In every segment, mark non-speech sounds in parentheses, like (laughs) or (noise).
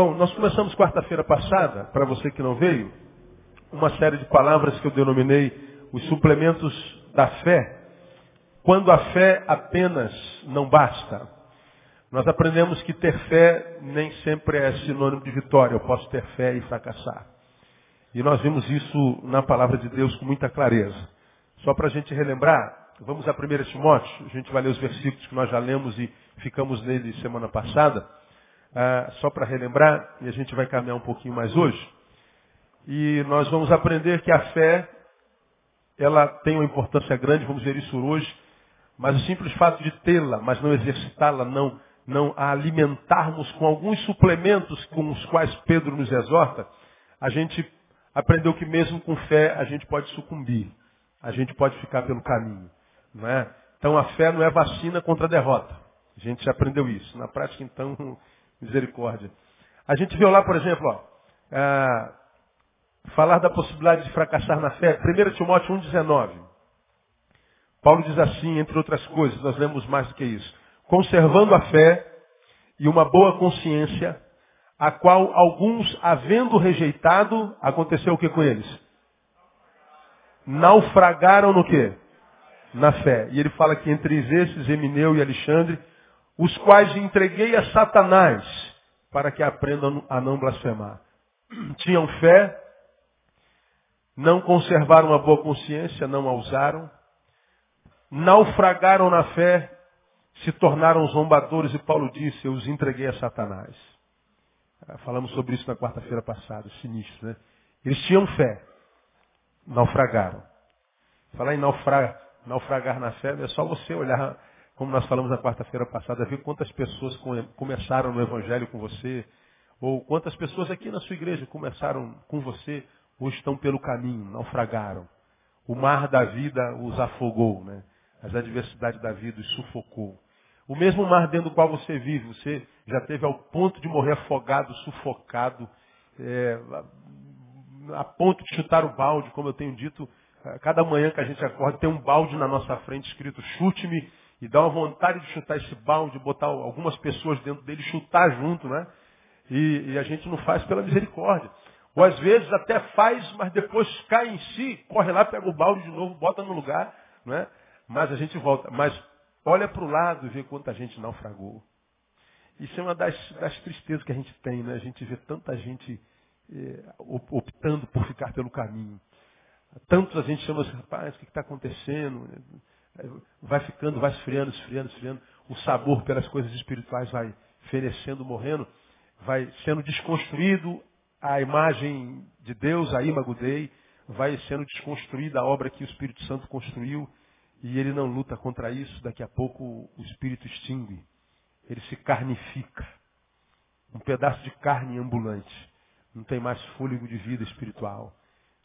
Bom, nós começamos quarta-feira passada, para você que não veio, uma série de palavras que eu denominei os suplementos da fé, quando a fé apenas não basta. Nós aprendemos que ter fé nem sempre é sinônimo de vitória. Eu posso ter fé e fracassar. E nós vimos isso na palavra de Deus com muita clareza. Só para a gente relembrar, vamos a 1 Timóteo, a gente vai ler os versículos que nós já lemos e ficamos nele semana passada. Ah, só para relembrar, e a gente vai caminhar um pouquinho mais hoje. E nós vamos aprender que a fé, ela tem uma importância grande, vamos ver isso hoje, mas o simples fato de tê-la, mas não exercitá-la, não, não a alimentarmos com alguns suplementos com os quais Pedro nos exorta, a gente aprendeu que mesmo com fé a gente pode sucumbir, a gente pode ficar pelo caminho. Não é? Então a fé não é vacina contra a derrota. A gente já aprendeu isso. Na prática, então, Misericórdia. A gente viu lá, por exemplo, ó, é, falar da possibilidade de fracassar na fé. 1 Timóteo 1,19. Paulo diz assim, entre outras coisas, nós lemos mais do que isso. Conservando a fé e uma boa consciência, a qual alguns, havendo rejeitado, aconteceu o que com eles? Naufragaram no quê? Na fé. E ele fala que entre esses, Emineu e Alexandre, os quais entreguei a Satanás para que aprendam a não blasfemar. (clears throat) Tinham fé, não conservaram uma boa consciência, não a usaram, naufragaram na fé, se tornaram zombadores e Paulo disse, eu os entreguei a Satanás. Ah, falamos sobre isso na quarta-feira passada, sinistro, né? Eles tinham fé, naufragaram. Falar em naufragar na fé, é só você olhar como nós falamos na quarta-feira passada, ver quantas pessoas começaram no Evangelho com você, ou quantas pessoas aqui na sua igreja começaram com você, ou estão pelo caminho, naufragaram. O mar da vida os afogou, né? as adversidades da vida os sufocou. O mesmo mar dentro do qual você vive, você já teve ao ponto de morrer afogado, sufocado, é, a ponto de chutar o balde, como eu tenho dito, cada manhã que a gente acorda tem um balde na nossa frente escrito chute-me e dá uma vontade de chutar esse balde, botar algumas pessoas dentro dele, chutar junto, né? E, e, a gente não faz pela misericórdia. Ou às vezes até faz, mas depois cai em si, corre lá, pega o balde de novo, bota no lugar, não é? Mas a gente volta. Mas olha para o lado e vê quanta gente naufragou. Isso é uma das, das, tristezas que a gente tem, né? A gente vê tanta gente eh, optando por ficar pelo caminho. Tantos a gente chama assim, rapaz, o que está acontecendo? Vai ficando, vai esfriando, esfriando, esfriando. O sabor pelas coisas espirituais vai fenecendo, morrendo, vai sendo desconstruído a imagem de Deus, a imago Dei, vai sendo desconstruída a obra que o Espírito Santo construiu e ele não luta contra isso. Daqui a pouco o Espírito extingue, ele se carnifica. Um pedaço de carne ambulante. Não tem mais fôlego de vida espiritual.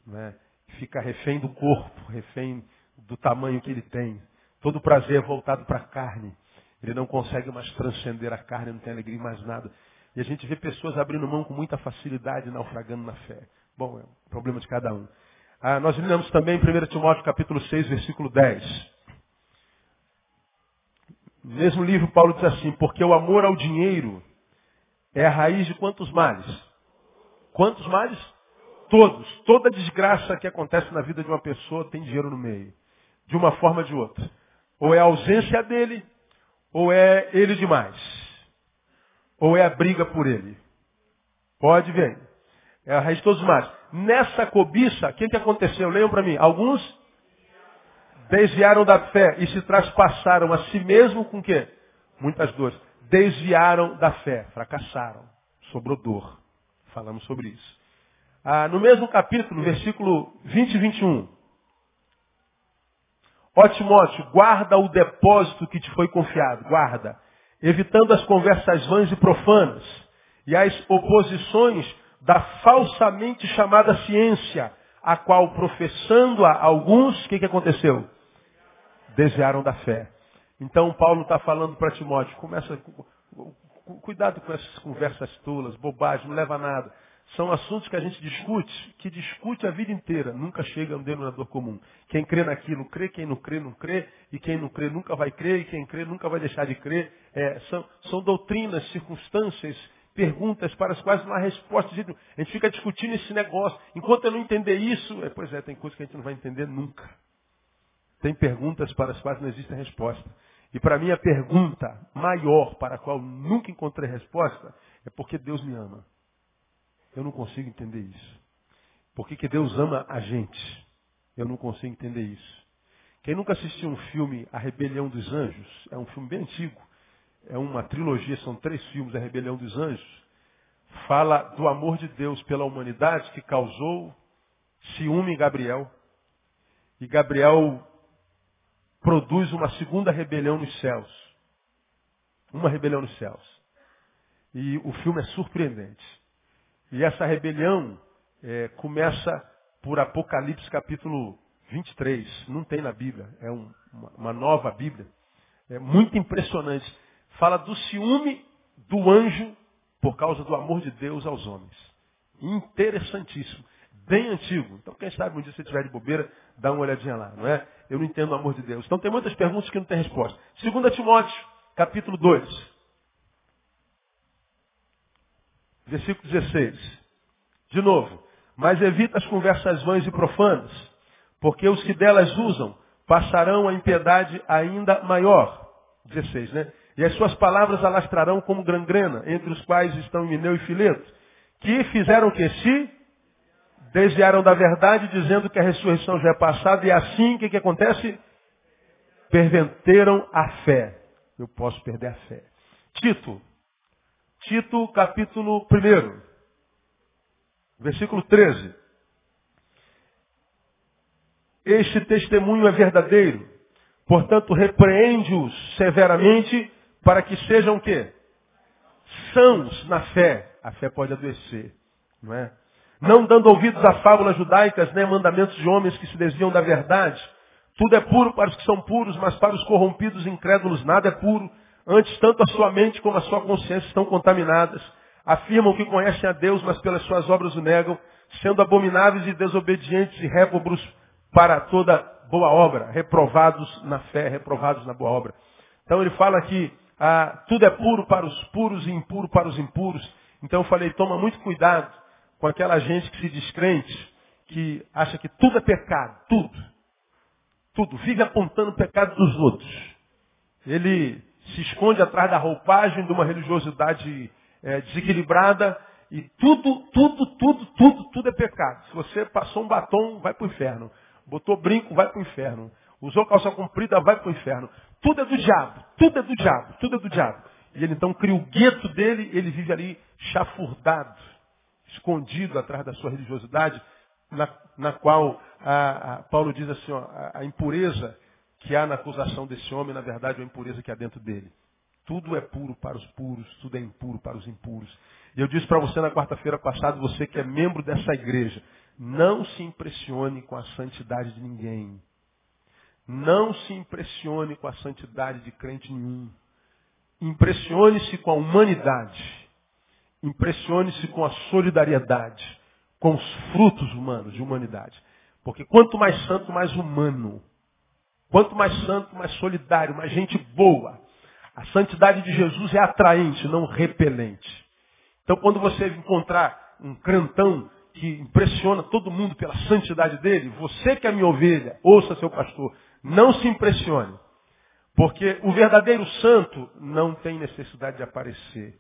Né? Fica refém do corpo, refém do tamanho que ele tem. Todo prazer é voltado para a carne. Ele não consegue mais transcender a carne, não tem alegria em mais nada. E a gente vê pessoas abrindo mão com muita facilidade, naufragando na fé. Bom, é um problema de cada um. Ah, nós lemos também em 1 Timóteo capítulo 6, versículo 10. No mesmo livro, Paulo diz assim, porque o amor ao dinheiro é a raiz de quantos males? Quantos males? Todos. Toda desgraça que acontece na vida de uma pessoa tem dinheiro no meio de uma forma ou de outra. Ou é a ausência dele, ou é ele demais. Ou é a briga por ele. Pode ver. É a raiz de todos os males. Nessa cobiça, o que, que aconteceu? Leiam para mim. Alguns desviaram da fé e se traspassaram a si mesmo com o quê? Muitas dores. Desviaram da fé, fracassaram. Sobrou dor. Falamos sobre isso. Ah, no mesmo capítulo, versículo 20 e 21. Ó Timóteo, guarda o depósito que te foi confiado, guarda, evitando as conversas vãs e profanas e as oposições da falsamente chamada ciência, a qual professando a alguns, o que, que aconteceu? Desviaram da fé. Então Paulo está falando para Timóteo, começa, cuidado com essas conversas tolas, bobagem, não leva a nada. São assuntos que a gente discute, que discute a vida inteira, nunca chega a um denominador comum. Quem crê naquilo crê, quem não crê não crê, e quem não crê nunca vai crer, e quem crê nunca vai deixar de crer. É, são, são doutrinas, circunstâncias perguntas para as quais não há resposta. A gente fica discutindo esse negócio. Enquanto eu não entender isso, é, pois é, tem coisas que a gente não vai entender nunca. Tem perguntas para as quais não existe resposta. E para mim a pergunta maior para a qual nunca encontrei resposta é porque Deus me ama. Eu não consigo entender isso. Por que, que Deus ama a gente? Eu não consigo entender isso. Quem nunca assistiu um filme A Rebelião dos Anjos, é um filme bem antigo, é uma trilogia, são três filmes, A Rebelião dos Anjos, fala do amor de Deus pela humanidade que causou ciúme em Gabriel. E Gabriel produz uma segunda rebelião nos céus. Uma rebelião nos céus. E o filme é surpreendente. E essa rebelião é, começa por Apocalipse capítulo 23. Não tem na Bíblia, é um, uma, nova Bíblia. É muito impressionante. Fala do ciúme do anjo por causa do amor de Deus aos homens. Interessantíssimo. Bem antigo. Então, quem sabe um dia você tiver de bobeira, dá uma olhadinha lá, não é? Eu não entendo o amor de Deus. Então, tem muitas perguntas que não tem resposta. 2 Timóteo, capítulo 2. Versículo 16. De novo. Mas evita as conversas vãs e profanas, porque os que delas usam passarão a impiedade ainda maior. 16, né? E as suas palavras alastrarão como gangrena, entre os quais estão Mineu e Fileto, que fizeram que se desviaram da verdade, dizendo que a ressurreição já é passada, e assim, o que, que acontece? Perventeram a fé. Eu posso perder a fé. Tito. Tito, capítulo 1. Versículo 13. Este testemunho é verdadeiro. Portanto, repreende-os severamente para que sejam quê? Sãos na fé. A fé pode adoecer, não é? Não dando ouvidos a fábulas judaicas, nem a mandamentos de homens que se desviam da verdade. Tudo é puro para os que são puros, mas para os corrompidos e incrédulos nada é puro. Antes, tanto a sua mente como a sua consciência estão contaminadas. Afirmam que conhecem a Deus, mas pelas suas obras o negam, sendo abomináveis e desobedientes e réprobos para toda boa obra, reprovados na fé, reprovados na boa obra. Então ele fala que ah, tudo é puro para os puros e impuro para os impuros. Então eu falei, toma muito cuidado com aquela gente que se descrente, que acha que tudo é pecado, tudo. Tudo. Vive apontando o pecado dos outros. Ele se esconde atrás da roupagem de uma religiosidade é, desequilibrada e tudo, tudo, tudo, tudo, tudo é pecado. Se você passou um batom, vai para o inferno. Botou brinco, vai para o inferno. Usou calça comprida, vai para o inferno. Tudo é do diabo, tudo é do diabo, tudo é do diabo. E ele então cria o gueto dele, ele vive ali chafurdado, escondido atrás da sua religiosidade, na, na qual a, a, Paulo diz assim, ó, a, a impureza que há na acusação desse homem, na verdade, é a impureza que há dentro dele. Tudo é puro para os puros, tudo é impuro para os impuros. E eu disse para você na quarta-feira passada, você que é membro dessa igreja, não se impressione com a santidade de ninguém. Não se impressione com a santidade de crente nenhum. Impressione-se com a humanidade. Impressione-se com a solidariedade, com os frutos humanos de humanidade. Porque quanto mais santo, mais humano. Quanto mais santo, mais solidário, mais gente boa. A santidade de Jesus é atraente, não repelente. Então quando você encontrar um crantão que impressiona todo mundo pela santidade dele, você que é minha ovelha, ouça seu pastor, não se impressione. Porque o verdadeiro santo não tem necessidade de aparecer.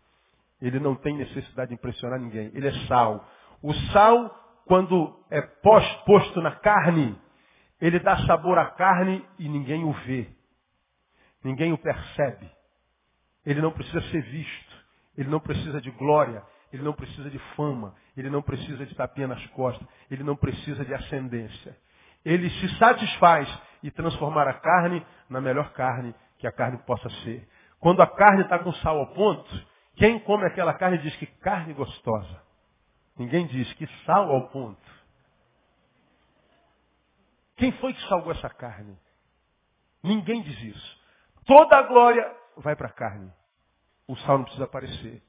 Ele não tem necessidade de impressionar ninguém. Ele é sal. O sal, quando é posto na carne, ele dá sabor à carne e ninguém o vê. Ninguém o percebe. Ele não precisa ser visto. Ele não precisa de glória. Ele não precisa de fama. Ele não precisa de tapinha nas costas. Ele não precisa de ascendência. Ele se satisfaz e transformar a carne na melhor carne que a carne possa ser. Quando a carne está com sal ao ponto, quem come aquela carne diz que carne gostosa. Ninguém diz que sal ao ponto. Quem foi que salgou essa carne? Ninguém diz isso. Toda a glória vai para a carne. O sal não precisa aparecer.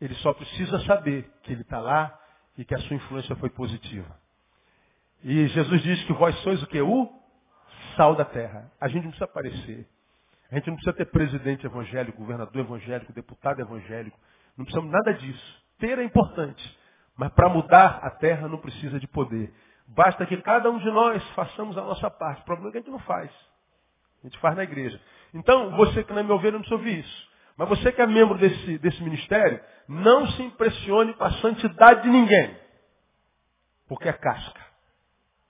Ele só precisa saber que ele está lá e que a sua influência foi positiva. E Jesus diz que vós sois o que? O sal da terra. A gente não precisa aparecer. A gente não precisa ter presidente evangélico, governador evangélico, deputado evangélico. Não precisamos nada disso. Ter é importante. Mas para mudar a terra não precisa de poder. Basta que cada um de nós façamos a nossa parte. O problema é que a gente não faz. A gente faz na igreja. Então, você que não é meu ovelha, não precisa ouvir isso. Mas você que é membro desse, desse ministério, não se impressione com a santidade de ninguém. Porque é casca.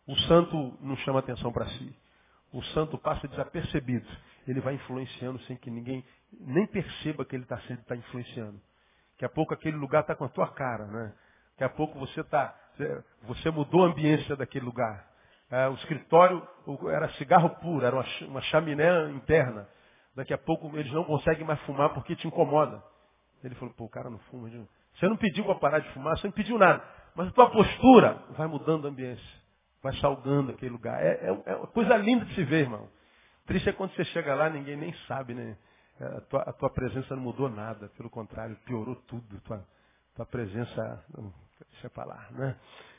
O santo não chama atenção para si. O santo passa desapercebido. Ele vai influenciando sem que ninguém nem perceba que ele está tá influenciando. Daqui a pouco aquele lugar está com a tua cara, né? Daqui a pouco você está você mudou a ambiência daquele lugar. É, o escritório era cigarro puro, era uma, chaminé interna. Daqui a pouco eles não conseguem mais fumar porque te incomoda. Ele falou, pô, o cara não fuma. Você não pediu para parar de fumar, você não pediu nada. Mas a tua postura vai mudando a ambiência. Vai salgando aquele lugar. É, é, é uma coisa linda de se ver, irmão. Triste é quando você chega lá, ninguém nem sabe, né? É, a tua, a tua presença não mudou nada. Pelo contrário, piorou tudo. Tua, tua presença Deixa eu falar, né?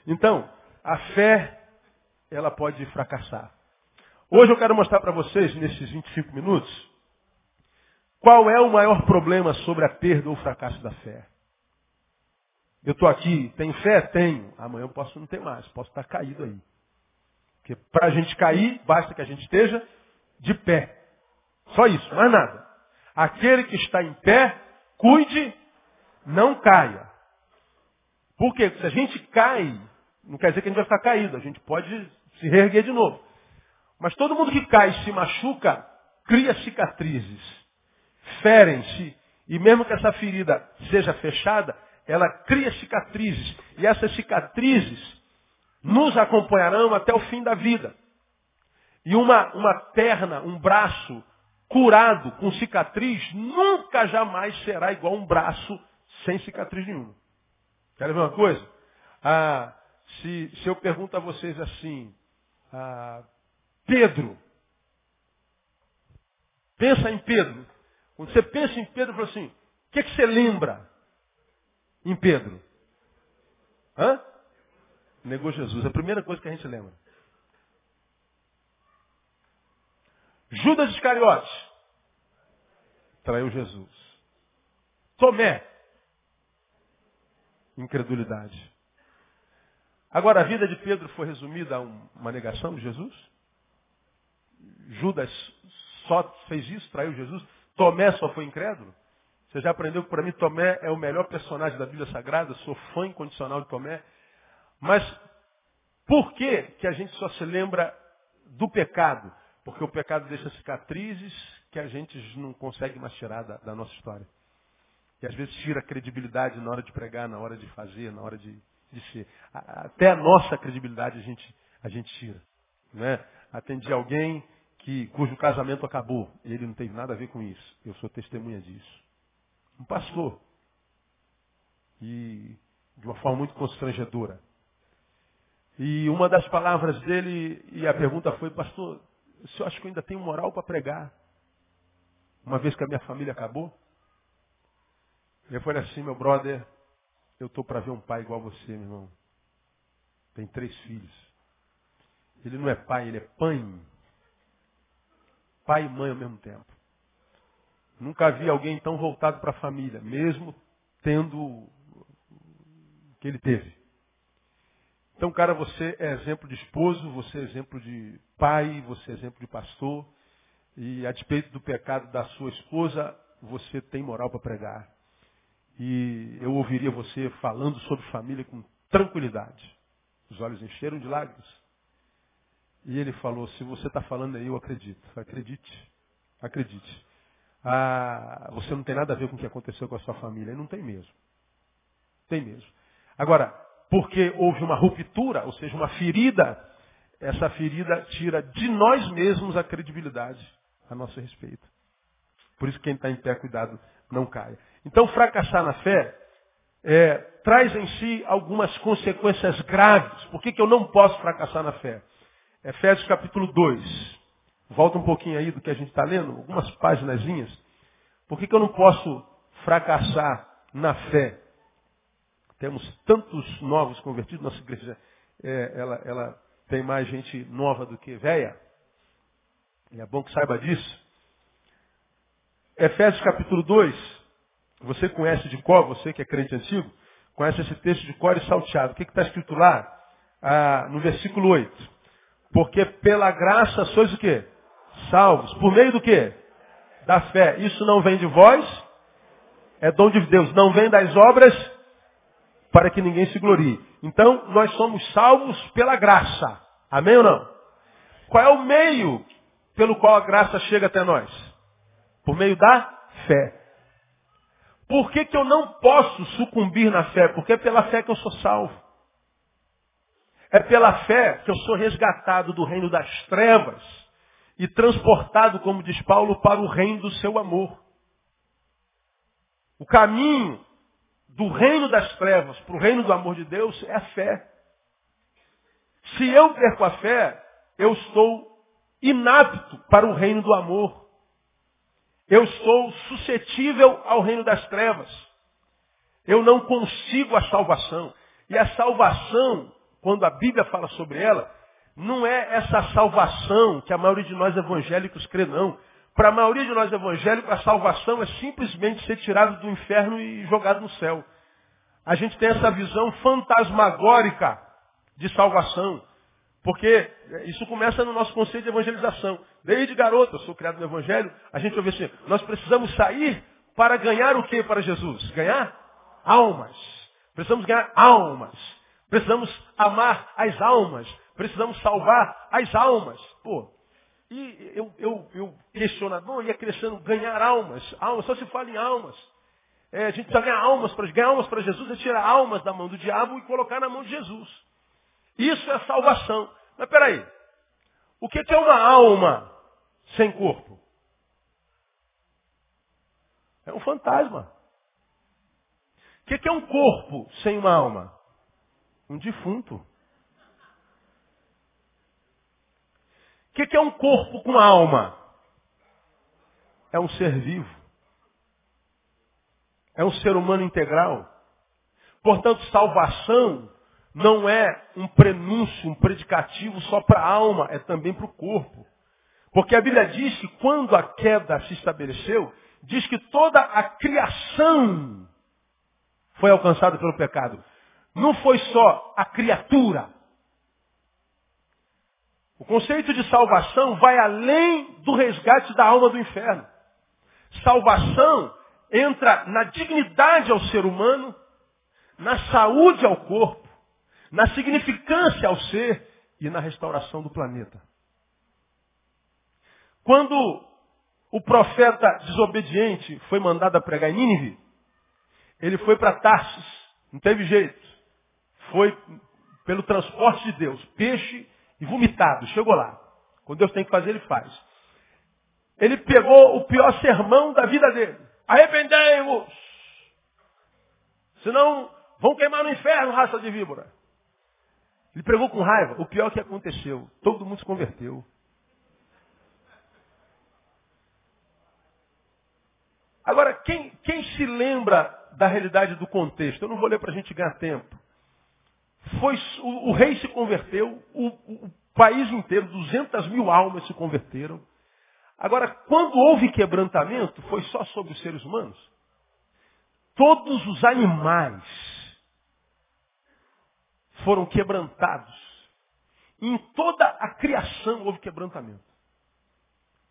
Então, a fé, ela pode fracassar. Hoje eu quero mostrar para vocês, nesses 25 minutos, qual é o maior problema sobre a perda ou fracasso da fé. Eu estou aqui, tenho fé? Tenho. Amanhã eu posso não ter mais, posso estar caído aí. Porque para a gente cair, basta que a gente esteja de pé. Só isso, mais nada. Aquele que está em pé, cuide, não caia. Porque se a gente cai, não quer dizer que a gente vai ficar caído, a gente pode se reerguer de novo. Mas todo mundo que cai e se machuca, cria cicatrizes, ferem-se, e mesmo que essa ferida seja fechada, ela cria cicatrizes. E essas cicatrizes nos acompanharão até o fim da vida. E uma, uma perna, um braço curado com cicatriz, nunca jamais será igual um braço sem cicatriz nenhuma. Quer ver uma coisa? Ah, se, se eu pergunto a vocês assim, ah, Pedro, pensa em Pedro. Quando você pensa em Pedro, fala assim, o que, que você lembra em Pedro? Hã? Negou Jesus. É a primeira coisa que a gente lembra. Judas Iscariotes traiu Jesus. Tomé incredulidade. Agora, a vida de Pedro foi resumida a uma negação de Jesus? Judas só fez isso, traiu Jesus? Tomé só foi incrédulo? Você já aprendeu que para mim Tomé é o melhor personagem da Bíblia Sagrada, sou fã incondicional de Tomé. Mas por que, que a gente só se lembra do pecado? Porque o pecado deixa cicatrizes que a gente não consegue mais tirar da, da nossa história. E às vezes tira a credibilidade na hora de pregar, na hora de fazer, na hora de, de ser. Até a nossa credibilidade a gente, a gente tira. Né? Atendi alguém que, cujo casamento acabou. Ele não teve nada a ver com isso. Eu sou testemunha disso. Um pastor. E de uma forma muito constrangedora. E uma das palavras dele, e a pergunta foi, pastor, o senhor acha que eu ainda tenho moral para pregar? Uma vez que a minha família acabou? Ele falou assim, meu brother, eu estou para ver um pai igual a você, meu irmão. Tem três filhos. Ele não é pai, ele é pai. Pai e mãe ao mesmo tempo. Nunca vi alguém tão voltado para a família, mesmo tendo o que ele teve. Então, cara, você é exemplo de esposo, você é exemplo de pai, você é exemplo de pastor. E a despeito do pecado da sua esposa, você tem moral para pregar e eu ouviria você falando sobre família com tranquilidade. Os olhos encheram de lágrimas. E ele falou, se você está falando aí, eu acredito. Acredite. Acredite. Ah, você não tem nada a ver com o que aconteceu com a sua família. E não tem mesmo. Tem mesmo. Agora, porque houve uma ruptura, ou seja, uma ferida, essa ferida tira de nós mesmos a credibilidade a nosso respeito. Por isso quem está em pé, cuidado, não caia. Então, fracassar na fé é, traz em si algumas consequências graves. Por que, que eu não posso fracassar na fé? Efésios capítulo 2. Volta um pouquinho aí do que a gente está lendo, algumas páginas. Por que, que eu não posso fracassar na fé? Temos tantos novos convertidos, nossa igreja é, ela, ela tem mais gente nova do que velha. E é bom que saiba disso. Efésios capítulo 2, Você conhece de cor, você que é crente antigo, conhece esse texto de cor e salteado. O que está escrito lá? Ah, no versículo 8. Porque pela graça sois o quê? Salvos. Por meio do quê? Da fé. Isso não vem de vós, é dom de Deus. Não vem das obras para que ninguém se glorie. Então, nós somos salvos pela graça. Amém ou não? Qual é o meio pelo qual a graça chega até nós? Por meio da fé. Por que, que eu não posso sucumbir na fé? Porque é pela fé que eu sou salvo. É pela fé que eu sou resgatado do reino das trevas e transportado, como diz Paulo, para o reino do seu amor. O caminho do reino das trevas para o reino do amor de Deus é a fé. Se eu perco a fé, eu estou inapto para o reino do amor. Eu sou suscetível ao reino das trevas. Eu não consigo a salvação. E a salvação, quando a Bíblia fala sobre ela, não é essa salvação que a maioria de nós evangélicos crê, não. Para a maioria de nós evangélicos, a salvação é simplesmente ser tirado do inferno e jogado no céu. A gente tem essa visão fantasmagórica de salvação. Porque isso começa no nosso conceito de evangelização. Desde garoto, eu sou criado no Evangelho, a gente ouve assim, nós precisamos sair para ganhar o que para Jesus? Ganhar almas. Precisamos ganhar almas. Precisamos amar as almas. Precisamos salvar as almas. Pô, e eu, eu, eu questionador ia crescendo, ganhar almas. Almas, só se fala em almas. É, a gente precisa ganhar almas para ganhar almas para Jesus é tirar almas da mão do diabo e colocar na mão de Jesus. Isso é salvação. Mas peraí, o que é uma alma sem corpo? É um fantasma. O que é um corpo sem uma alma? Um defunto. O que é um corpo com alma? É um ser vivo. É um ser humano integral. Portanto, salvação não é um prenúncio, um predicativo só para a alma, é também para o corpo. Porque a Bíblia diz que quando a queda se estabeleceu, diz que toda a criação foi alcançada pelo pecado. Não foi só a criatura. O conceito de salvação vai além do resgate da alma do inferno. Salvação entra na dignidade ao ser humano, na saúde ao corpo, na significância ao ser e na restauração do planeta. Quando o profeta desobediente foi mandado a pregar em Nínive, ele foi para Tarsis, não teve jeito. Foi pelo transporte de Deus, peixe e vomitado, chegou lá. Quando Deus tem que fazer, ele faz. Ele pegou o pior sermão da vida dele. Arrependei-vos! Senão vão queimar no inferno, raça de víbora. Ele pregou com raiva. O pior que aconteceu, todo mundo se converteu. Agora, quem, quem se lembra da realidade do contexto? Eu não vou ler para a gente ganhar tempo. Foi, o, o rei se converteu, o, o, o país inteiro, 200 mil almas se converteram. Agora, quando houve quebrantamento, foi só sobre os seres humanos? Todos os animais foram quebrantados. Em toda a criação houve quebrantamento.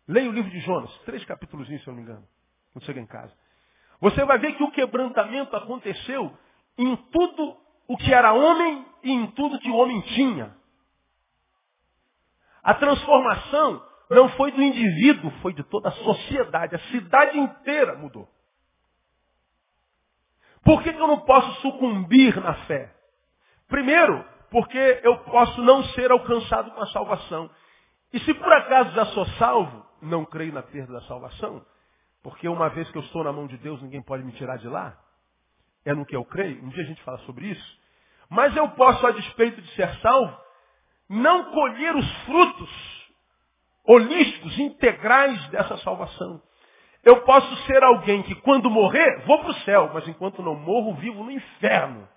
Leia o livro de Jonas, três capítulos, se eu não me engano, quando chega em casa. Você vai ver que o quebrantamento aconteceu em tudo o que era homem e em tudo que o homem tinha. A transformação não foi do indivíduo, foi de toda a sociedade. A cidade inteira mudou. Por que, que eu não posso sucumbir na fé? Primeiro, porque eu posso não ser alcançado com a salvação. E se por acaso já sou salvo, não creio na perda da salvação, porque uma vez que eu estou na mão de Deus, ninguém pode me tirar de lá. É no que eu creio. Um dia a gente fala sobre isso. Mas eu posso, a despeito de ser salvo, não colher os frutos holísticos, integrais dessa salvação. Eu posso ser alguém que quando morrer, vou para o céu, mas enquanto não morro, vivo no inferno.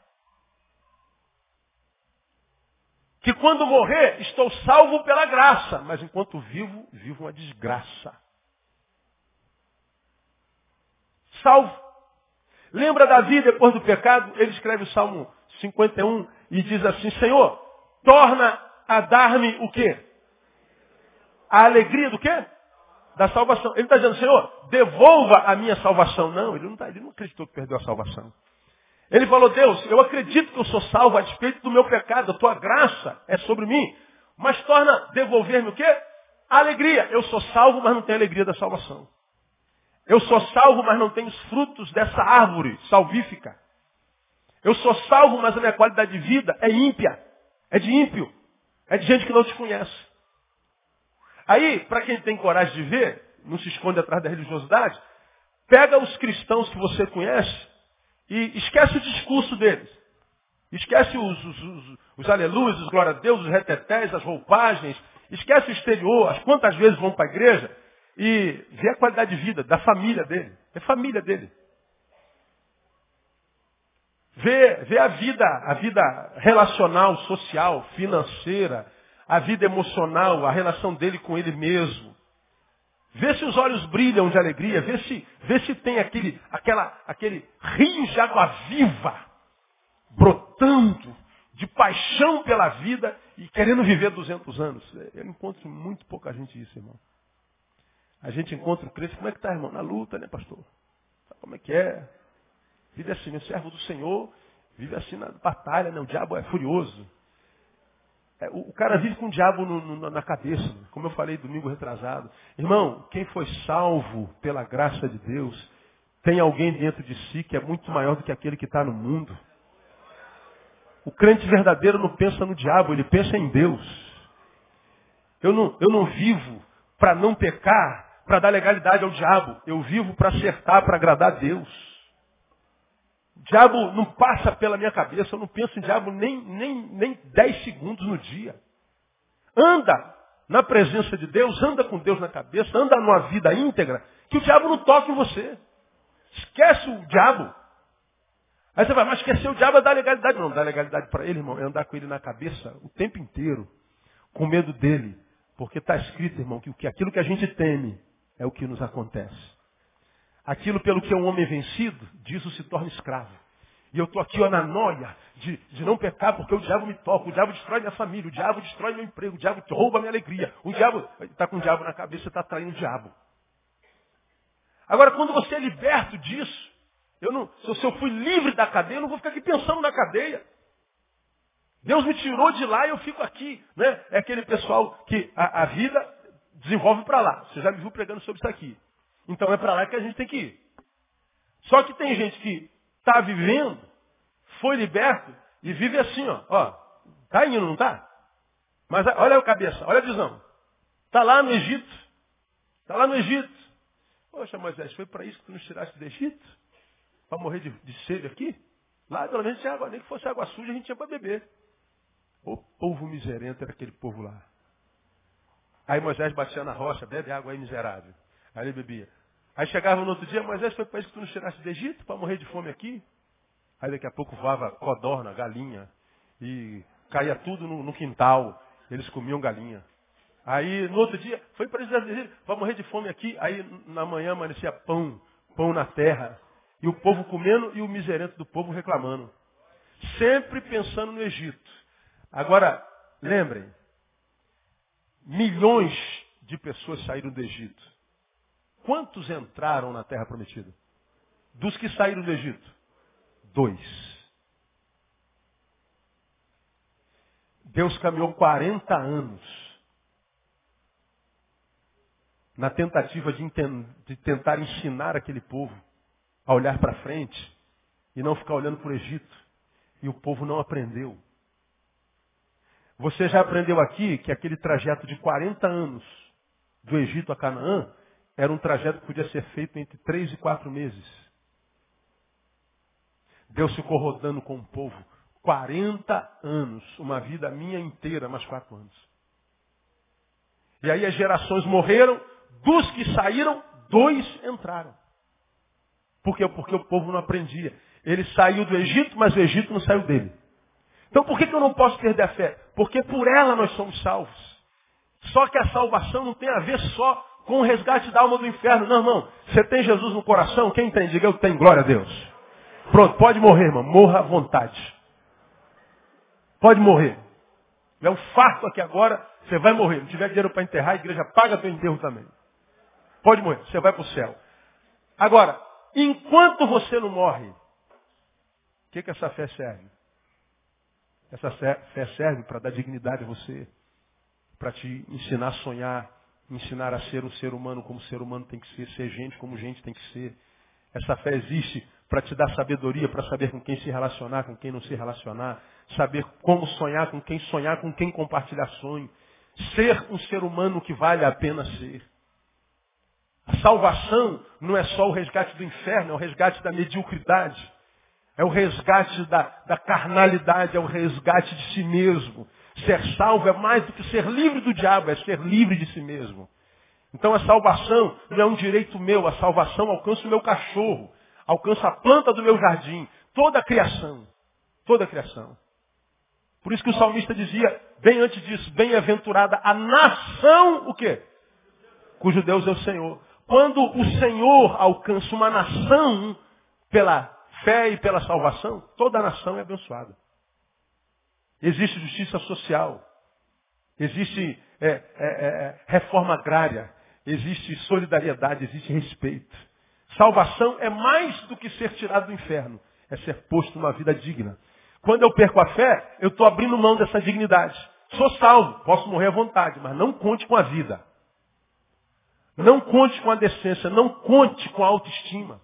Que quando morrer estou salvo pela graça, mas enquanto vivo, vivo uma desgraça. Salvo. Lembra Davi depois do pecado? Ele escreve o Salmo 51 e diz assim, Senhor, torna a dar-me o quê? A alegria do quê? Da salvação. Ele está dizendo, Senhor, devolva a minha salvação. Não, ele não, tá, ele não acreditou que perdeu a salvação. Ele falou, Deus, eu acredito que eu sou salvo a despeito do meu pecado, a tua graça é sobre mim. Mas torna devolver-me o quê? A alegria. Eu sou salvo, mas não tenho alegria da salvação. Eu sou salvo, mas não tenho os frutos dessa árvore salvífica. Eu sou salvo, mas a minha qualidade de vida é ímpia. É de ímpio. É de gente que não te conhece. Aí, para quem tem coragem de ver, não se esconde atrás da religiosidade, pega os cristãos que você conhece e esquece o discurso deles. Esquece os, os, os, os aleluias, os glória a Deus, os retetés, as roupagens. Esquece o exterior, as quantas vezes vão para a igreja e vê a qualidade de vida da família dele. É família dele. Vê, vê a vida, a vida relacional, social, financeira, a vida emocional, a relação dele com ele mesmo. Vê se os olhos brilham de alegria, vê se, vê se tem aquele, aquela, aquele rio de água viva brotando de paixão pela vida e querendo viver 200 anos. Eu encontro muito pouca gente isso, irmão. A gente encontra o crente, como é que está, irmão? Na luta, né, pastor? Como é que é? Vive assim, o servo do Senhor vive assim na batalha, né? O diabo é furioso. É, o, cara vive com o diabo no, no, na cabeça, como eu falei domingo retrasado. Irmão, quem foi salvo pela graça de Deus, tem alguém dentro de si que é muito maior do que aquele que está no mundo. O crente verdadeiro não pensa no diabo, ele pensa em Deus. Eu não, eu não vivo para não pecar, para dar legalidade ao diabo. Eu vivo para acertar, para agradar a Deus. Diabo não passa pela minha cabeça, eu não penso em diabo nem, nem, nem 10 segundos no dia. Anda na presença de Deus, anda com Deus na cabeça, anda numa vida íntegra, que o diabo não toque em você. Esquece o diabo. Aí você vai, mas esquecer o diabo é dar legalidade. Não, dar legalidade para ele, irmão, é andar com ele na cabeça o tempo inteiro, com medo dele. Porque está escrito, irmão, que aquilo que a gente teme é o que nos acontece. Aquilo pelo que é um homem vencido, disso se torna escravo. E eu estou aqui ó, na noia de, de não pecar porque o diabo me toca, o diabo destrói minha família, o diabo destrói meu emprego, o diabo rouba minha alegria. O diabo está com o diabo na cabeça, está traindo o diabo. Agora, quando você é liberto disso, eu não, se eu fui livre da cadeia, eu não vou ficar aqui pensando na cadeia. Deus me tirou de lá e eu fico aqui. Né? É aquele pessoal que a, a vida desenvolve para lá. Você já me viu pregando sobre isso aqui. Então é para lá que a gente tem que ir. Só que tem gente que está vivendo, foi liberto e vive assim, ó. ó tá indo, não tá? Mas olha a cabeça, olha a visão. Está lá no Egito. Está lá no Egito. Poxa, Moisés, foi para isso que tu nos tiraste do Egito? Para morrer de, de sede aqui? Lá pelo menos água, nem que fosse água suja, a gente tinha para beber. O povo miserento era aquele povo lá. Aí Moisés batia na rocha, bebe água aí miserável. Aí ele bebia. Aí chegava no outro dia, Moisés foi para isso que tu nos tiraste do Egito para morrer de fome aqui. Aí daqui a pouco voava codorna, galinha, e caía tudo no, no quintal. Eles comiam galinha. Aí no outro dia, foi para Egito para morrer de fome aqui. Aí na manhã amanhecia pão, pão na terra. E o povo comendo e o miserento do povo reclamando. Sempre pensando no Egito. Agora, lembrem, Milhões de pessoas saíram do Egito. Quantos entraram na terra prometida? Dos que saíram do Egito? Dois. Deus caminhou 40 anos na tentativa de, de, tentar ensinar aquele povo a olhar para frente e não ficar olhando para o Egito. E o povo não aprendeu. Você já aprendeu aqui que aquele trajeto de 40 anos do Egito a Canaã era um trajeto que podia ser feito entre três e quatro meses. Deus ficou rodando com o povo 40 anos, uma vida minha inteira, mais quatro anos. E aí as gerações morreram, dos que saíram, dois entraram. Por quê? Porque o povo não aprendia. Ele saiu do Egito, mas o Egito não saiu dele. Então por que, eu não posso perder a fé? Porque por ela nós somos salvos. Só que a salvação não tem a ver só com o resgate da alma do inferno. Não, irmão. Você tem Jesus no coração? Quem tem? Diga eu tenho. Glória a Deus. Pronto, pode morrer, irmão. Morra à vontade. Pode morrer. É um fato aqui agora, você vai morrer. Não tiver dinheiro para enterrar, a igreja paga teu enterro também. Pode morrer, você vai para o céu. Agora, enquanto você não morre, o que, que essa fé serve? Essa fé serve para dar dignidade a você, para te ensinar a sonhar, ensinar a ser um ser humano como ser humano tem que ser, ser gente como gente tem que ser. Essa fé existe para te dar sabedoria, para saber com quem se relacionar, com quem não se relacionar, saber como sonhar, com quem sonhar, com quem compartilhar sonho. Ser um ser humano que vale a pena ser. A salvação não é só o resgate do inferno, é o resgate da mediocridade. É o resgate da, da carnalidade, é o resgate de si mesmo. Ser salvo é mais do que ser livre do diabo, é ser livre de si mesmo. Então a salvação não é um direito meu, a salvação alcança o meu cachorro, alcança a planta do meu jardim, toda a criação. Toda a criação. Por isso que o salmista dizia, bem antes disso, bem-aventurada a nação, o quê? Cujo Deus é o Senhor. Quando o Senhor alcança uma nação pela fé e pela salvação, toda a nação é abençoada. Existe justiça social. Existe é, é, é, é reforma agrária. Existe solidariedade, existe respeito. Salvação é mais do que ser tirado do inferno. É ser posto numa vida digna. Quando eu perco a fé, eu estou abrindo mão dessa dignidade. Sou salvo, posso morrer à vontade, mas não conte com a vida. Não conte com a decência, não conte com a autoestima.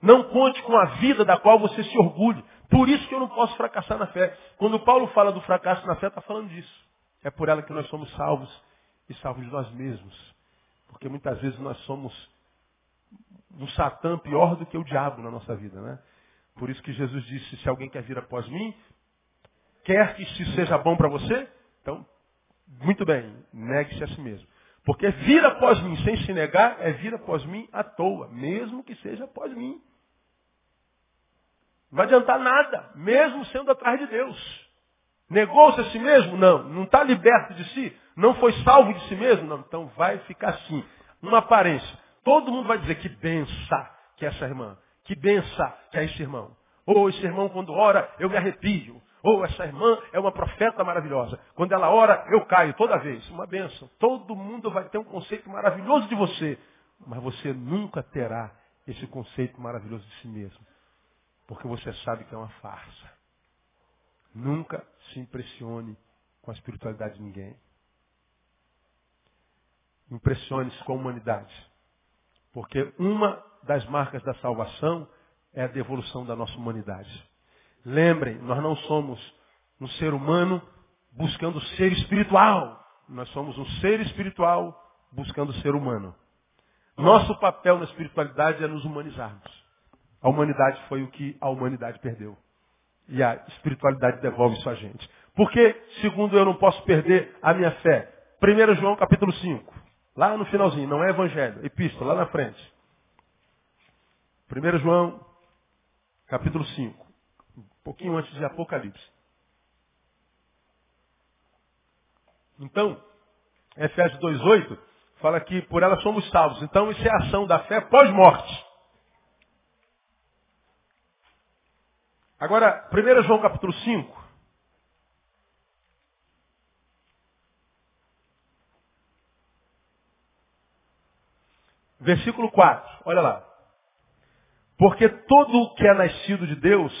Não conte com a vida da qual você se orgulhe. Por isso que eu não posso fracassar na fé. Quando Paulo fala do fracasso na fé, está falando disso. É por ela que nós somos salvos e salvos de nós mesmos. Porque muitas vezes nós somos um satã pior do que o diabo na nossa vida, né? Por isso que Jesus disse, se alguém quer vir após mim, quer que isso seja bom para você, então, muito bem, negue-se a si mesmo. Porque vir após mim sem se negar é vir após mim à toa, mesmo que seja após mim. Não vai adiantar nada, mesmo sendo atrás de Deus. Negou-se a si mesmo? Não. Não está liberto de si? Não foi salvo de si mesmo? Não. Então vai ficar assim. Uma aparência. Todo mundo vai dizer que bença que é essa irmã. Que bença que é esse irmão. Ou esse irmão, quando ora, eu me arrepio. Ou essa irmã é uma profeta maravilhosa. Quando ela ora, eu caio toda vez. Uma benção. Todo mundo vai ter um conceito maravilhoso de você. Mas você nunca terá esse conceito maravilhoso de si mesmo. Porque você sabe que é uma farsa. Nunca se impressione com a espiritualidade de ninguém. Impressione-se com a humanidade. Porque uma das marcas da salvação é a devolução da nossa humanidade. Lembrem, nós não somos um ser humano buscando ser espiritual. Nós somos um ser espiritual buscando ser humano. Nosso papel na espiritualidade é nos humanizarmos. A humanidade foi o que a humanidade perdeu. E a espiritualidade devolve isso a gente. Porque, segundo eu, não posso perder a minha fé? 1 João capítulo 5. Lá no finalzinho, não é evangelho, epístola, lá na frente. 1 João capítulo 5. Um pouquinho antes de Apocalipse. Então, Efésios 2,8 fala que por ela somos salvos. Então, isso é a ação da fé pós-morte. Agora, 1 João capítulo 5. Versículo 4, olha lá. Porque todo o que é nascido de Deus,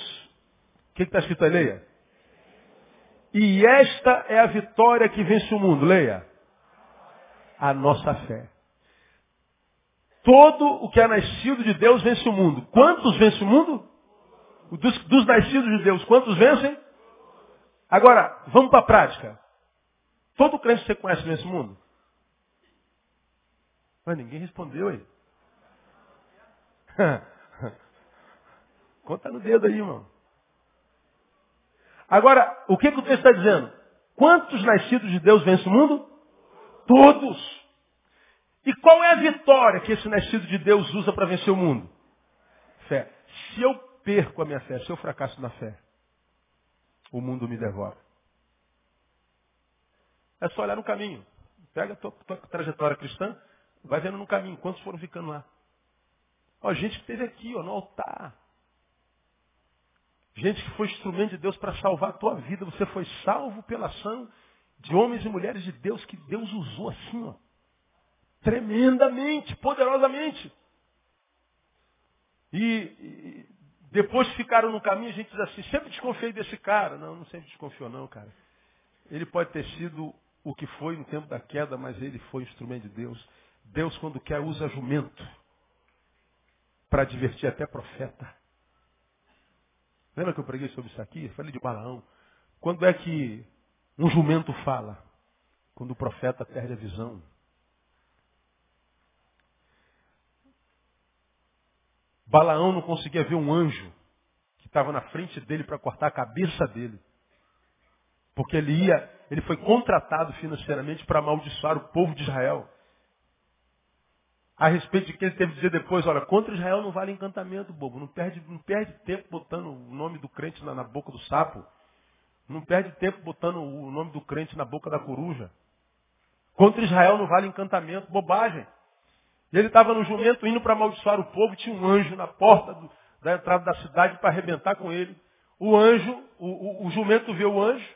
o que está escrito aí, leia? E esta é a vitória que vence o mundo, leia. A nossa fé. Todo o que é nascido de Deus vence o mundo. Quantos vence o mundo? Dos, dos nascidos de Deus, quantos vencem? Agora, vamos para a prática. Todo crente que você conhece nesse mundo? Mas ninguém respondeu aí. (laughs) Conta no dedo aí, irmão. Agora, o que, que o texto está dizendo? Quantos nascidos de Deus vencem o mundo? Todos. E qual é a vitória que esse nascido de Deus usa para vencer o mundo? Fé. Se eu perco a minha fé, se eu fracasso na fé, o mundo me devora. É só olhar no caminho. Pega a tua, tua trajetória cristã, vai vendo no caminho quantos foram ficando lá. Ó, gente que esteve aqui, ó, no altar. Gente que foi instrumento de Deus para salvar a tua vida. Você foi salvo pela ação de homens e mulheres de Deus que Deus usou assim, ó. Tremendamente, poderosamente. E, e depois ficaram no caminho, a gente diz assim, sempre desconfiei desse cara. Não, não sempre desconfiou não, cara. Ele pode ter sido o que foi no tempo da queda, mas ele foi instrumento de Deus. Deus, quando quer, usa jumento para divertir até profeta. Lembra que eu preguei sobre isso aqui? Eu falei de Balaão. Quando é que um jumento fala? Quando o profeta perde a visão. Balaão não conseguia ver um anjo que estava na frente dele para cortar a cabeça dele. Porque ele ia, ele foi contratado financeiramente para amaldiçoar o povo de Israel. A respeito de que ele teve que dizer depois, olha, contra Israel não vale encantamento, bobo. Não perde, não perde tempo botando o nome do crente na, na boca do sapo. Não perde tempo botando o nome do crente na boca da coruja. Contra Israel não vale encantamento, bobagem. Ele estava no jumento indo para amaldiçoar o povo, tinha um anjo na porta do, da entrada da cidade para arrebentar com ele. O anjo, o, o, o jumento vê o anjo,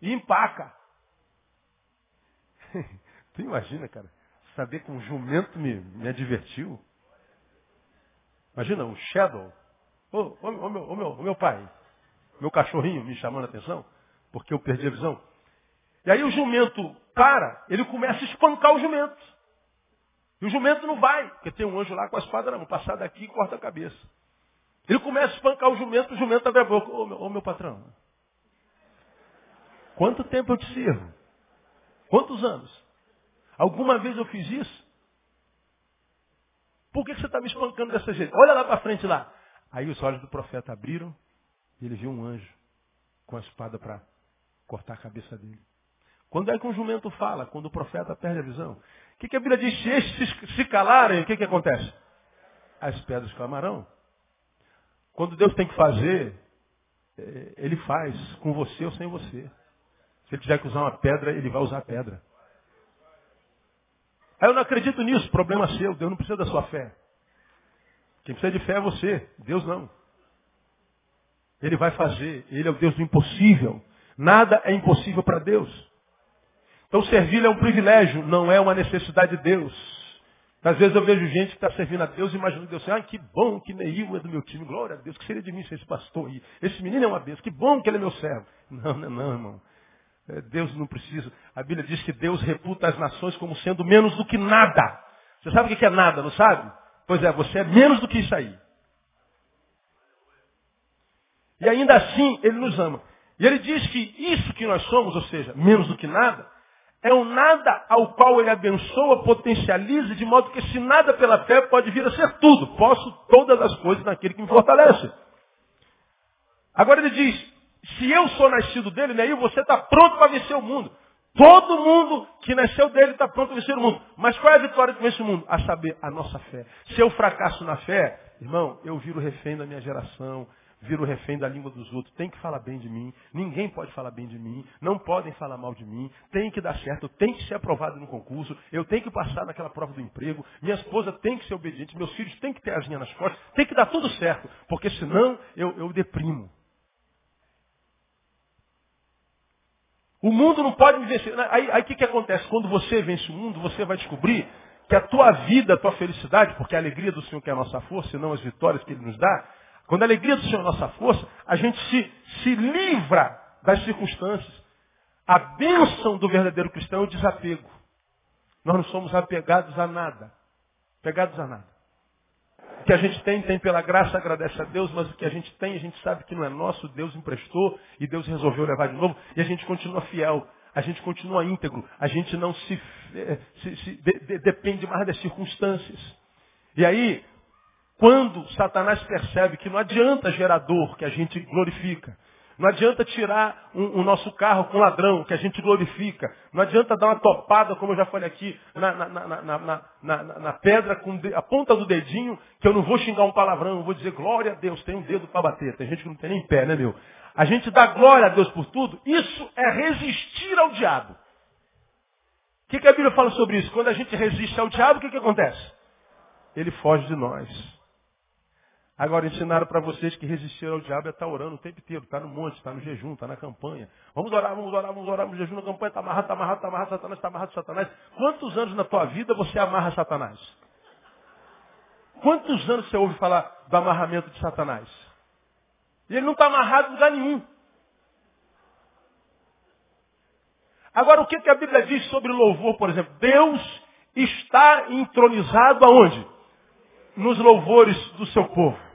e empaca. (laughs) tu imagina, cara, saber que um jumento me, me advertiu? Imagina, um shadow. Ô, oh, oh, oh, meu, oh, meu, oh, meu pai, meu cachorrinho me chamando a atenção, porque eu perdi a visão. E aí o jumento para, ele começa a espancar o jumento. E o jumento não vai, porque tem um anjo lá com a espada na mão, passar daqui e corta a cabeça. Ele começa a espancar o jumento, o jumento abre a boca. Ô meu, meu patrão, Quanto tempo eu te sirvo? Quantos anos? Alguma vez eu fiz isso? Por que você está me espancando dessa jeito? Olha lá para frente lá. Aí os olhos do profeta abriram e ele viu um anjo com a espada para cortar a cabeça dele. Quando é que um jumento fala? Quando o profeta perde a visão. O que, que a Bíblia diz? Se estes se calarem, o que, que acontece? As pedras clamarão. Quando Deus tem que fazer, eh, Ele faz com você ou sem você. Se ele tiver que usar uma pedra, ele vai usar a pedra. Aí eu não acredito nisso, problema seu, Deus não precisa da sua fé. Quem precisa de fé é você, Deus não. Ele vai fazer, ele é o Deus do impossível. Nada é impossível para Deus. Então servir é um privilégio, não é uma necessidade de Deus. Às vezes eu vejo gente que está servindo a Deus e imaginando Deus ah, que bom que Neil é do meu time, glória a Deus, que seria de mim ser esse pastor aí. Esse menino é uma bênção, que bom que ele é meu servo. Não, não, não, irmão. É, Deus não precisa. A Bíblia diz que Deus reputa as nações como sendo menos do que nada. Você sabe o que é nada, não sabe? Pois é, você é menos do que isso aí. E ainda assim, Ele nos ama. E Ele diz que isso que nós somos, ou seja, menos do que nada, é um nada ao qual Ele abençoa, potencializa, de modo que esse nada pela fé pode vir a ser tudo. Posso todas as coisas naquele que me fortalece. Agora Ele diz, se eu sou nascido dele, né, você está pronto para vencer o mundo. Todo mundo que nasceu dele está pronto para vencer o mundo. Mas qual é a vitória que vence o mundo? A saber, a nossa fé. Se eu fracasso na fé, irmão, eu viro refém da minha geração, viro refém da língua dos outros. Tem que falar bem de mim. Ninguém pode falar bem de mim. Não podem falar mal de mim. Tem que dar certo. Tenho que ser aprovado no concurso. Eu tenho que passar naquela prova do emprego. Minha esposa tem que ser obediente. Meus filhos têm que ter asinha nas costas. Tem que dar tudo certo. Porque senão eu, eu deprimo. O mundo não pode me vencer. Aí o que, que acontece? Quando você vence o mundo, você vai descobrir que a tua vida, a tua felicidade, porque a alegria do Senhor que é a nossa força, e não as vitórias que Ele nos dá, quando a alegria do Senhor é nossa força, a gente se, se livra das circunstâncias. A bênção do verdadeiro cristão é o desapego. Nós não somos apegados a nada. Apegados a nada que a gente tem, tem pela graça, agradece a Deus, mas o que a gente tem, a gente sabe que não é nosso, Deus emprestou e Deus resolveu levar de novo, e a gente continua fiel, a gente continua íntegro, a gente não se, eh, se, se de, de, depende mais das circunstâncias. E aí, quando Satanás percebe que não adianta gerador que a gente glorifica, não adianta tirar o nosso carro com ladrão, que a gente glorifica. Não adianta dar uma topada, como eu já falei aqui, na, na, na, na pedra com a ponta do dedinho, que eu não vou xingar um palavrão, eu vou dizer glória a Deus, tem um dedo para bater. Tem gente que não tem nem pé, né, meu? A gente dá glória a Deus por tudo, isso é resistir ao diabo. O que, que a Bíblia fala sobre isso? Quando a gente resiste ao diabo, o que, que acontece? Ele foge de nós. Agora ensinaram para vocês que resistir ao diabo é estar orando o tempo inteiro, está no monte, está no jejum, está na campanha. Vamos orar, vamos orar, vamos orar, no jejum, na campanha, está amarrado, está amarrado, está amarrado, Satanás, está amarrado, Satanás. Quantos anos na tua vida você amarra Satanás? Quantos anos você ouve falar do amarramento de Satanás? E ele não está amarrado em lugar nenhum. Agora, o que, que a Bíblia diz sobre louvor, por exemplo? Deus está entronizado aonde? Nos louvores do seu povo.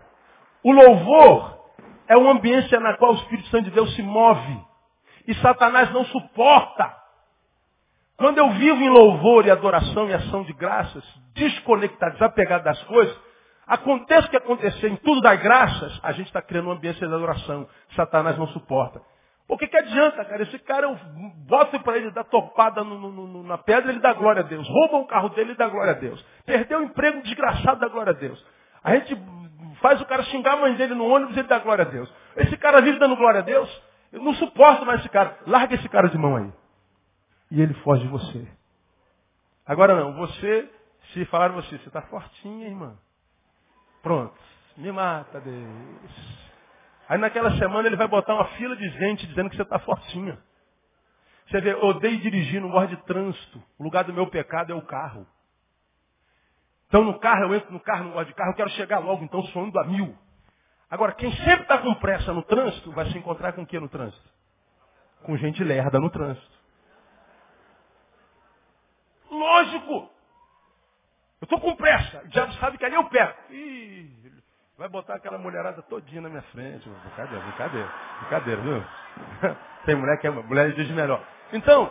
O louvor é uma ambiência na qual o Espírito Santo de Deus se move. E Satanás não suporta. Quando eu vivo em louvor e adoração e ação de graças, desconectado, desapegado das coisas, aconteça o que acontecer em tudo das graças, a gente está criando uma ambiência de adoração. Satanás não suporta. O que, que adianta, cara? Esse cara, eu boto para ele dar topada no, no, no, na pedra, ele dá glória a Deus. Rouba o carro dele, ele dá glória a Deus. Perdeu o emprego desgraçado, dá glória a Deus. A gente faz o cara xingar a mãe dele no ônibus, ele dá glória a Deus. Esse cara vive dando glória a Deus. Eu não suporto mais esse cara. Larga esse cara de mão aí. E ele foge de você. Agora não, você, se falar você, você está fortinha, irmã. Pronto. Me mata, Deus. Aí naquela semana ele vai botar uma fila de gente dizendo que você está fortinha. Você vê, odeio dirigir, não gosto de trânsito. O lugar do meu pecado é o carro. Então no carro, eu entro no carro, não gosto de carro, eu quero chegar logo, então sou indo a mil. Agora, quem sempre está com pressa no trânsito, vai se encontrar com o que no trânsito? Com gente lerda no trânsito. Lógico! Eu estou com pressa. O diabo sabe que ali eu perco. Ih, vai botar aquela mulherada todinha na minha frente. Brincadeira, brincadeira. Brincadeira, viu? (laughs) Tem mulher que é mulher diz melhor. Então,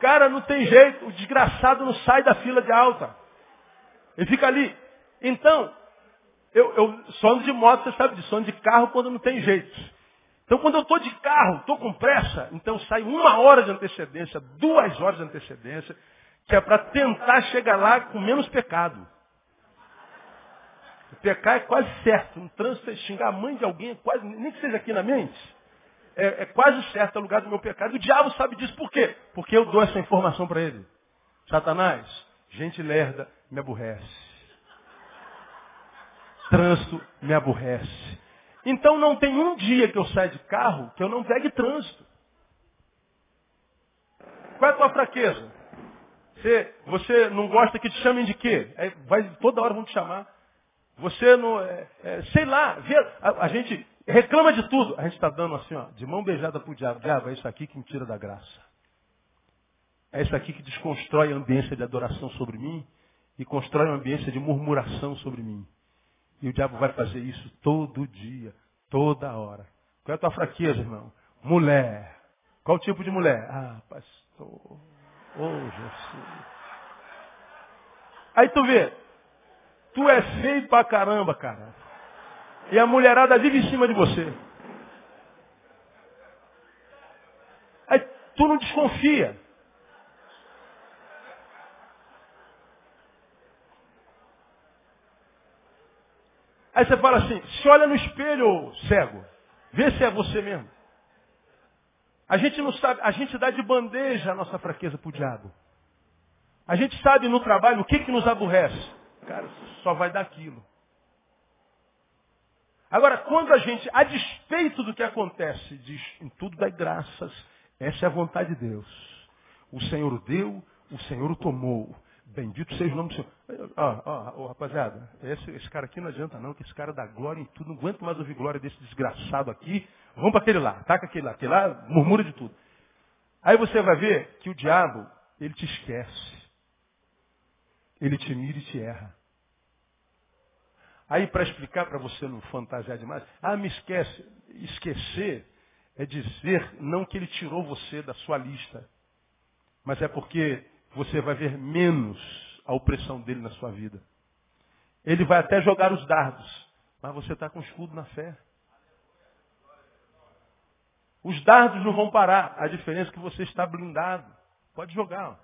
cara, não tem jeito. O desgraçado não sai da fila de alta. Ele fica ali. Então, eu, eu de moto, você sabe disso, sono de carro quando não tem jeito. Então, quando eu estou de carro, estou com pressa, então sai uma hora de antecedência, duas horas de antecedência, que é para tentar chegar lá com menos pecado. O pecar é quase certo. Um trânsito é xingar a mãe de alguém, é quase, nem que seja aqui na mente, é, é quase certo é o lugar do meu pecado. E o diabo sabe disso por quê? Porque eu dou essa informação para ele. Satanás, gente lerda, me aborrece. Trânsito me aborrece. Então não tem um dia que eu saia de carro que eu não pegue trânsito. Qual é a tua fraqueza? Você, você não gosta que te chamem de quê? É, vai, toda hora vão te chamar. Você não, é, é, sei lá, vê, a, a, gente reclama de tudo. A gente está dando assim, ó, de mão beijada para o diabo. Diabo, é isso aqui que me tira da graça. É isso aqui que desconstrói a ambiência de adoração sobre mim e constrói uma ambiência de murmuração sobre mim. E o diabo vai fazer isso todo dia, toda hora. Qual é a tua fraqueza, irmão? Mulher. Qual tipo de mulher? Ah, pastor. Oh, Jesus. Aí tu vê, tu é feio pra caramba, cara. E a mulherada vive em cima de você. Aí tu não desconfia. Aí você fala assim, se olha no espelho, cego, vê se é você mesmo. A gente não sabe, a gente dá de bandeja a nossa fraqueza para o diabo. A gente sabe no trabalho o que, que nos aborrece. Cara, só vai dar aquilo. Agora, quando a gente, a despeito do que acontece, diz, em tudo dá graças, essa é a vontade de Deus. O Senhor deu, o Senhor tomou. Bendito seja o nome do Senhor. Ó, ó, rapaziada, esse, esse, cara aqui não adianta não, que esse cara dá glória em tudo. Não aguento mais ouvir glória desse desgraçado aqui. Vamos para aquele lá, taca aquele lá. Aquele lá murmura de tudo. Aí você vai ver que o diabo, ele te esquece. Ele te mira e te erra. Aí para explicar para você não fantasiar demais, ah, me esquece. Esquecer é dizer não que ele tirou você da sua lista, mas é porque você vai ver menos a opressão dele na sua vida. Ele vai até jogar os dardos, mas você está com escudo na fé. Os dardos não vão parar, a diferença é que você está blindado. Pode jogar.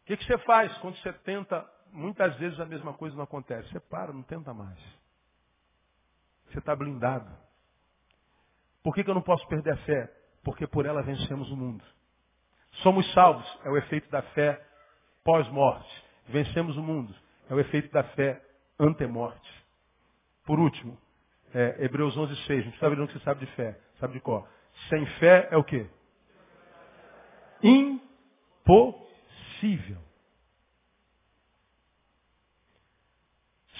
O que, que você faz quando você tenta, muitas vezes a mesma coisa não acontece? Você para, não tenta mais. Você está blindado. Por que, que eu não posso perder a fé? Porque por ela vencemos o mundo. Somos salvos, é o efeito da fé pós-morte. vencemos o mundo. É o efeito da fé antemorte. Por último, é, Hebreus 11, 6. Não precisa ver que você sabe de fé. Sabe de qual? Sem fé é o quê? Impossível.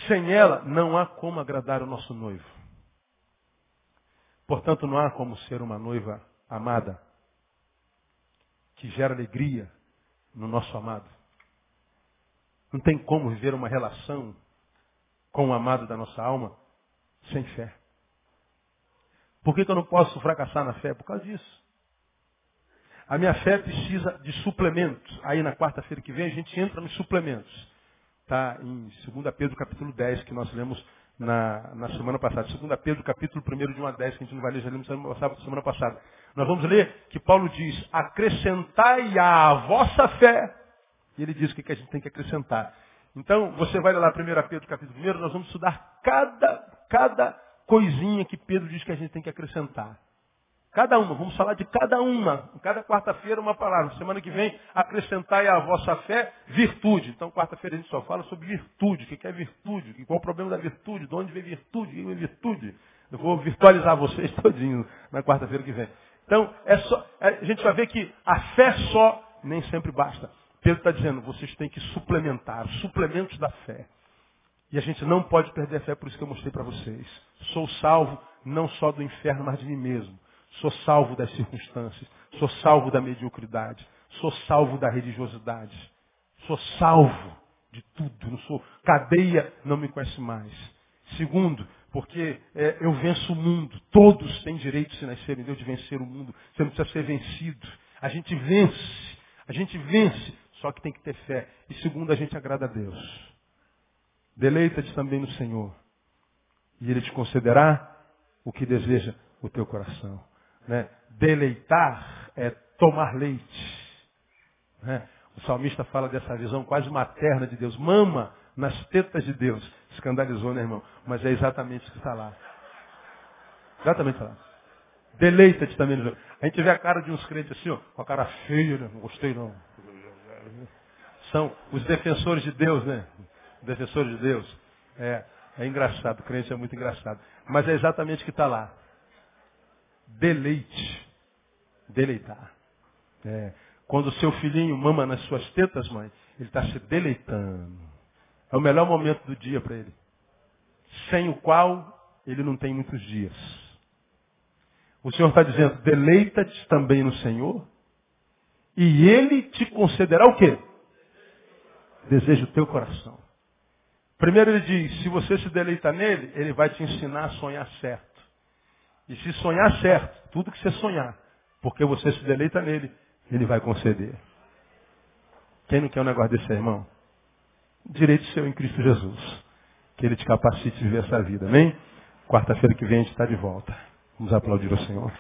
Sem ela, não há como agradar o nosso noivo. Portanto, não há como ser uma noiva amada, que gera alegria no nosso amado. Não tem como viver uma relação com o amado da nossa alma sem fé. Por que, que eu não posso fracassar na fé? Por causa disso. A minha fé precisa de suplementos. Aí na quarta-feira que vem a gente entra nos suplementos. Está em 2 Pedro capítulo 10, que nós lemos na, na semana passada. 2 Pedro capítulo 1 de 1 a 10, que a gente não vai ler, já lemos semana passada. Nós vamos ler que Paulo diz, acrescentai à vossa fé. E ele diz o que a gente tem que acrescentar. Então, você vai lá 1 Pedro capítulo 1, nós vamos estudar cada, cada coisinha que Pedro diz que a gente tem que acrescentar. Cada uma, vamos falar de cada uma. Cada quarta-feira uma palavra. Semana que vem, acrescentai à vossa fé virtude. Então, quarta-feira a gente só fala sobre virtude. O que é virtude? Qual o problema da virtude? De onde vem virtude? O que é virtude? Eu vou virtualizar vocês (laughs) todinho na quarta-feira que vem. Então, é só, é, a gente vai ver que a fé só nem sempre basta. Pedro está dizendo, vocês têm que suplementar, suplementos da fé. E a gente não pode perder a fé, por isso que eu mostrei para vocês. Sou salvo não só do inferno, mas de mim mesmo. Sou salvo das circunstâncias. Sou salvo da mediocridade. Sou salvo da religiosidade. Sou salvo de tudo. Não sou cadeia, não me conhece mais. Segundo, porque é, eu venço o mundo. Todos têm direito, se nascerem Deus, de vencer o mundo. Você não precisa ser vencido. A gente vence. A gente vence. Só que tem que ter fé. E segundo, a gente agrada a Deus. Deleita-te também no Senhor. E Ele te concederá o que deseja o teu coração. Né? Deleitar é tomar leite. Né? O salmista fala dessa visão quase materna de Deus. Mama nas tetas de Deus. Escandalizou, né, irmão? Mas é exatamente o que está lá. Exatamente lá. Deleita-te também. No a gente vê a cara de uns crentes assim, ó, com a cara feia, né? não gostei não. São os defensores de Deus, né? Defensores de Deus. É, é engraçado, crente é muito engraçado. Mas é exatamente o que está lá deleite. Deleitar. É. Quando o seu filhinho mama nas suas tetas, mãe, ele está se deleitando. É o melhor momento do dia para ele. Sem o qual ele não tem muitos dias. O Senhor está dizendo, deleita-te também no Senhor, e Ele te concederá o quê? Desejo o teu coração. Primeiro ele diz, se você se deleita nele, ele vai te ensinar a sonhar certo. E se sonhar certo, tudo que você sonhar, porque você se deleita nele, ele vai conceder. Quem não quer um negócio desse, irmão? Direito seu em Cristo Jesus. Que ele te capacite a viver essa vida. Amém? Quarta-feira que vem a gente está de volta. Vamos aplaudir o Senhor.